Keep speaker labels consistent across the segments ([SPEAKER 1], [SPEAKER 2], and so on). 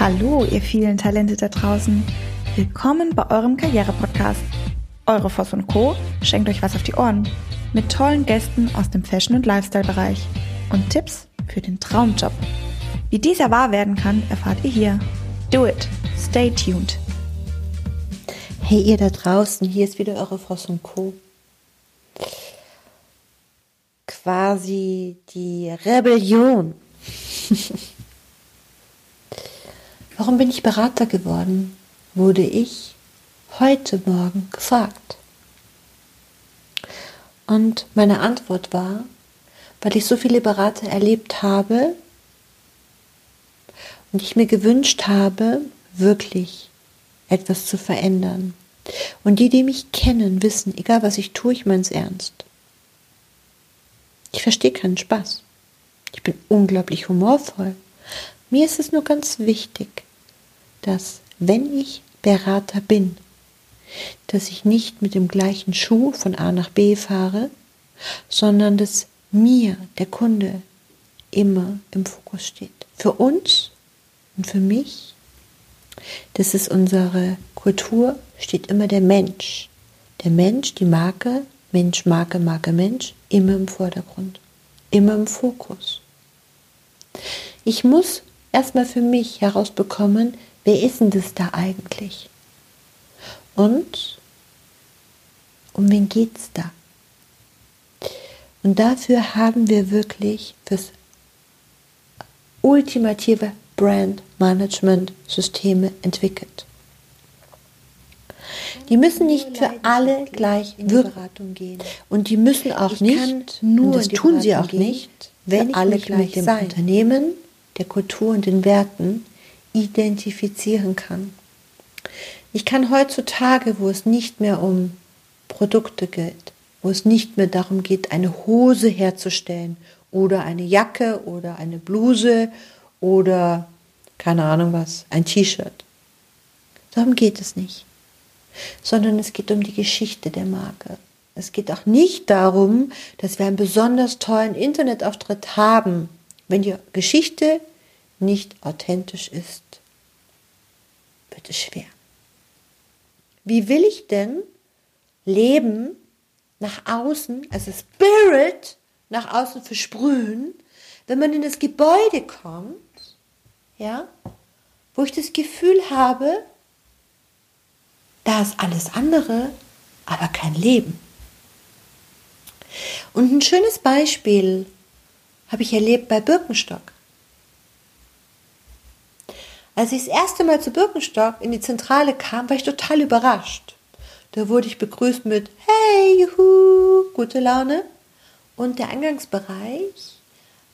[SPEAKER 1] Hallo, ihr vielen Talente da draußen. Willkommen bei eurem Karriere-Podcast. Eure Voss und Co. schenkt euch was auf die Ohren. Mit tollen Gästen aus dem Fashion- und Lifestyle-Bereich. Und Tipps für den Traumjob. Wie dieser wahr werden kann, erfahrt ihr hier. Do it. Stay tuned.
[SPEAKER 2] Hey ihr da draußen, hier ist wieder eure Voss und Co. Quasi die Rebellion. Warum bin ich Berater geworden? wurde ich heute Morgen gefragt. Und meine Antwort war, weil ich so viele Berater erlebt habe und ich mir gewünscht habe, wirklich etwas zu verändern. Und die, die mich kennen, wissen, egal was ich tue, ich meine es ernst. Ich verstehe keinen Spaß. Ich bin unglaublich humorvoll. Mir ist es nur ganz wichtig, dass wenn ich Berater bin, dass ich nicht mit dem gleichen Schuh von A nach B fahre, sondern dass mir, der Kunde, immer im Fokus steht. Für uns und für mich, das ist unsere Kultur, steht immer der Mensch. Der Mensch, die Marke, Mensch, Marke, Marke, Mensch, immer im Vordergrund, immer im Fokus. Ich muss erstmal für mich herausbekommen, wer ist denn das da eigentlich? Und um wen geht es da? Und dafür haben wir wirklich fürs ultimative Brand Management Systeme entwickelt. Die müssen nicht für alle gleich wirken und die müssen auch ich nicht, nur das tun sie auch nicht, wenn alle gleich mit dem sein. Unternehmen, der Kultur und den Werten identifizieren kann. Ich kann heutzutage, wo es nicht mehr um Produkte geht, wo es nicht mehr darum geht, eine Hose herzustellen oder eine Jacke oder eine Bluse oder keine Ahnung was, ein T-Shirt. Darum geht es nicht, sondern es geht um die Geschichte der Marke. Es geht auch nicht darum, dass wir einen besonders tollen Internetauftritt haben, wenn die Geschichte nicht authentisch ist, wird es schwer. Wie will ich denn Leben nach außen, also Spirit nach außen versprühen, wenn man in das Gebäude kommt, ja, wo ich das Gefühl habe, da ist alles andere, aber kein Leben. Und ein schönes Beispiel habe ich erlebt bei Birkenstock. Als ich das erste Mal zu Birkenstock in die Zentrale kam, war ich total überrascht. Da wurde ich begrüßt mit Hey, juhu, gute Laune. Und der Eingangsbereich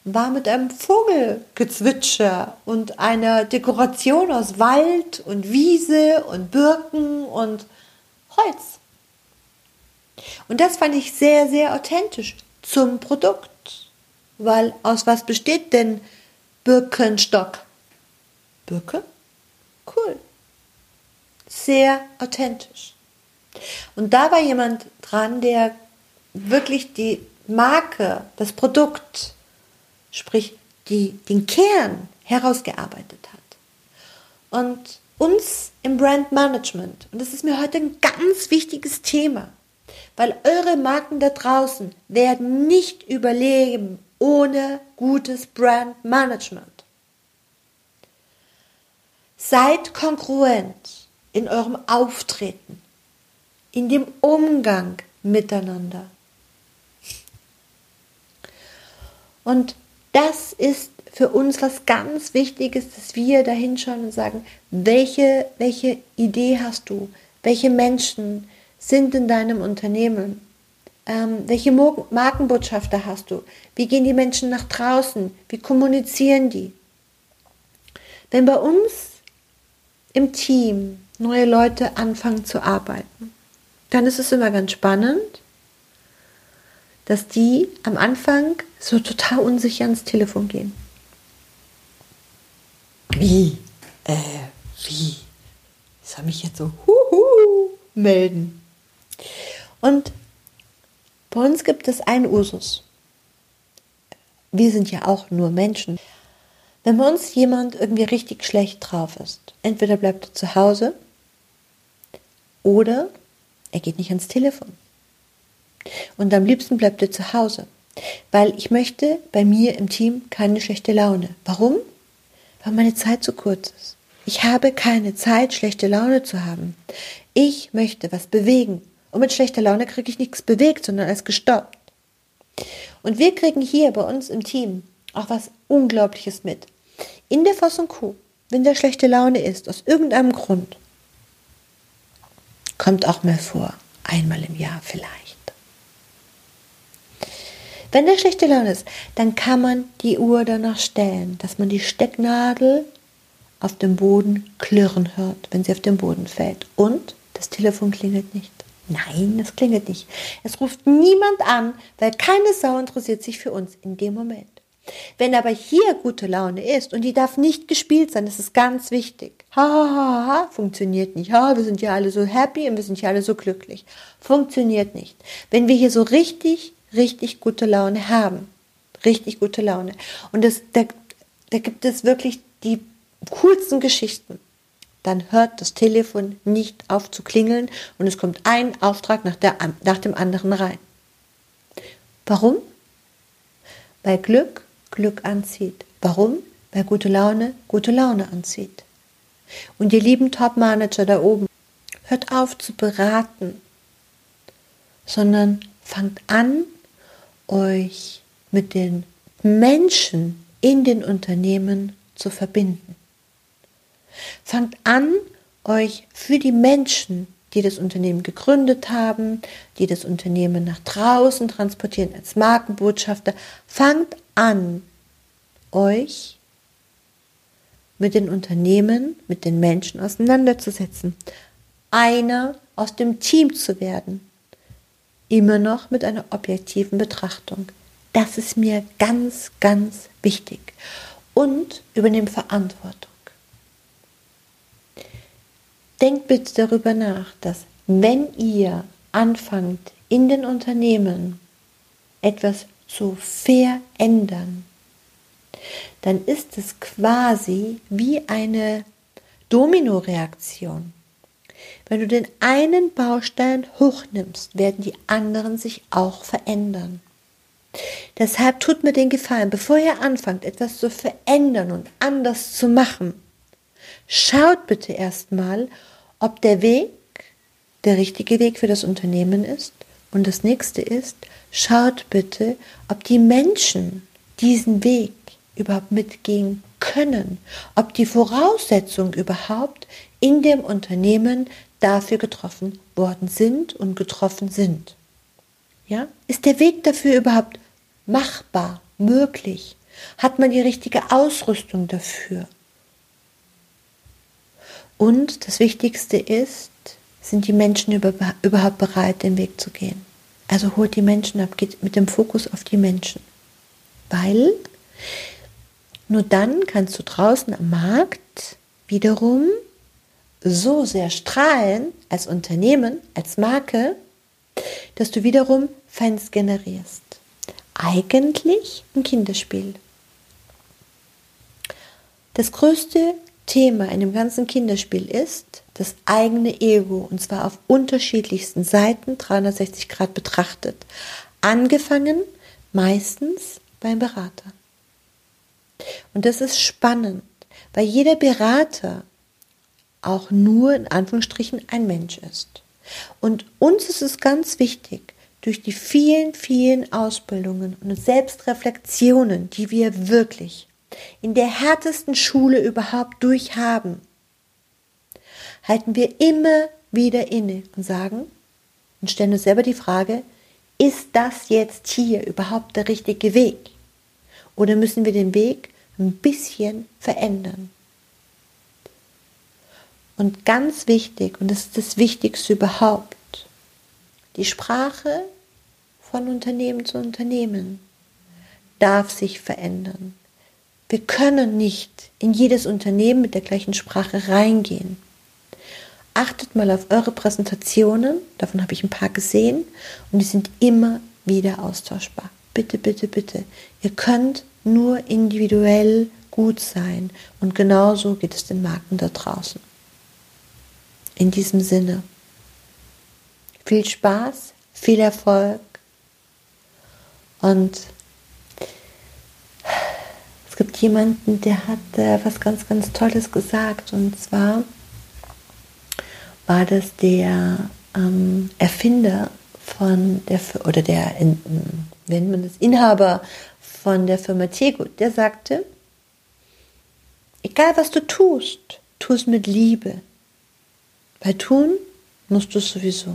[SPEAKER 2] war mit einem Vogelgezwitscher und einer Dekoration aus Wald und Wiese und Birken und Holz. Und das fand ich sehr, sehr authentisch zum Produkt. Weil aus was besteht denn Birkenstock? Birke? Cool. Sehr authentisch. Und da war jemand dran, der wirklich die Marke, das Produkt, sprich die, den Kern herausgearbeitet hat. Und uns im Brand Management, und das ist mir heute ein ganz wichtiges Thema, weil eure Marken da draußen werden nicht überleben ohne gutes Brand Management. Seid kongruent in eurem Auftreten, in dem Umgang miteinander. Und das ist für uns was ganz Wichtiges, dass wir da hinschauen und sagen, welche, welche Idee hast du? Welche Menschen sind in deinem Unternehmen? Ähm, welche Markenbotschafter hast du? Wie gehen die Menschen nach draußen? Wie kommunizieren die? Wenn bei uns im Team neue Leute anfangen zu arbeiten, dann ist es immer ganz spannend, dass die am Anfang so total unsicher ans Telefon gehen. Wie? Äh, wie? Soll mich jetzt so huhu melden? Und bei uns gibt es einen Usus. Wir sind ja auch nur Menschen. Wenn bei uns jemand irgendwie richtig schlecht drauf ist, entweder bleibt er zu Hause oder er geht nicht ans Telefon. Und am liebsten bleibt er zu Hause, weil ich möchte bei mir im Team keine schlechte Laune. Warum? Weil meine Zeit zu kurz ist. Ich habe keine Zeit, schlechte Laune zu haben. Ich möchte was bewegen. Und mit schlechter Laune kriege ich nichts bewegt, sondern alles gestoppt. Und wir kriegen hier bei uns im Team auch was Unglaubliches mit. In der und Kuh, wenn da schlechte Laune ist, aus irgendeinem Grund, kommt auch mal vor, einmal im Jahr vielleicht. Wenn der schlechte Laune ist, dann kann man die Uhr danach stellen, dass man die Stecknadel auf dem Boden klirren hört, wenn sie auf den Boden fällt. Und das Telefon klingelt nicht. Nein, das klingelt nicht. Es ruft niemand an, weil keine Sau interessiert sich für uns in dem Moment. Wenn aber hier gute Laune ist und die darf nicht gespielt sein, das ist ganz wichtig. Ha, ha, ha, ha, funktioniert nicht. Ha, wir sind ja alle so happy und wir sind ja alle so glücklich. Funktioniert nicht. Wenn wir hier so richtig, richtig gute Laune haben, richtig gute Laune. Und das, da, da gibt es wirklich die coolsten Geschichten dann hört das Telefon nicht auf zu klingeln und es kommt ein Auftrag nach, der, nach dem anderen rein. Warum? Weil Glück Glück anzieht. Warum? Weil gute Laune gute Laune anzieht. Und ihr lieben Top-Manager da oben, hört auf zu beraten, sondern fangt an, euch mit den Menschen in den Unternehmen zu verbinden. Fangt an, euch für die Menschen, die das Unternehmen gegründet haben, die das Unternehmen nach draußen transportieren als Markenbotschafter, fangt an, euch mit den Unternehmen, mit den Menschen auseinanderzusetzen. Einer aus dem Team zu werden. Immer noch mit einer objektiven Betrachtung. Das ist mir ganz, ganz wichtig. Und übernehmt Verantwortung. Denkt bitte darüber nach, dass wenn ihr anfangt, in den Unternehmen etwas zu verändern, dann ist es quasi wie eine Dominoreaktion. Wenn du den einen Baustein hochnimmst, werden die anderen sich auch verändern. Deshalb tut mir den Gefallen, bevor ihr anfangt, etwas zu verändern und anders zu machen, Schaut bitte erstmal, ob der Weg der richtige Weg für das Unternehmen ist. Und das nächste ist, schaut bitte, ob die Menschen diesen Weg überhaupt mitgehen können, ob die Voraussetzungen überhaupt in dem Unternehmen dafür getroffen worden sind und getroffen sind. Ja? Ist der Weg dafür überhaupt machbar, möglich? Hat man die richtige Ausrüstung dafür? Und das Wichtigste ist, sind die Menschen über, überhaupt bereit, den Weg zu gehen. Also holt die Menschen ab, geht mit dem Fokus auf die Menschen. Weil nur dann kannst du draußen am Markt wiederum so sehr strahlen als Unternehmen, als Marke, dass du wiederum Fans generierst. Eigentlich ein Kinderspiel. Das größte Thema in dem ganzen Kinderspiel ist das eigene Ego und zwar auf unterschiedlichsten Seiten 360 Grad betrachtet. Angefangen meistens beim Berater. Und das ist spannend, weil jeder Berater auch nur in Anführungsstrichen ein Mensch ist. Und uns ist es ganz wichtig, durch die vielen, vielen Ausbildungen und Selbstreflexionen, die wir wirklich in der härtesten Schule überhaupt durchhaben, halten wir immer wieder inne und sagen und stellen uns selber die Frage, ist das jetzt hier überhaupt der richtige Weg? Oder müssen wir den Weg ein bisschen verändern? Und ganz wichtig, und das ist das Wichtigste überhaupt, die Sprache von Unternehmen zu Unternehmen darf sich verändern. Wir können nicht in jedes Unternehmen mit der gleichen Sprache reingehen. Achtet mal auf eure Präsentationen, davon habe ich ein paar gesehen und die sind immer wieder austauschbar. Bitte, bitte, bitte. Ihr könnt nur individuell gut sein. Und genauso geht es den Marken da draußen. In diesem Sinne, viel Spaß, viel Erfolg und es gibt jemanden, der hat äh, was ganz, ganz Tolles gesagt und zwar war das der ähm, Erfinder von der oder der, wenn man das Inhaber von der Firma Tegut, der sagte, egal was du tust, tu es mit Liebe. Weil tun musst du es sowieso.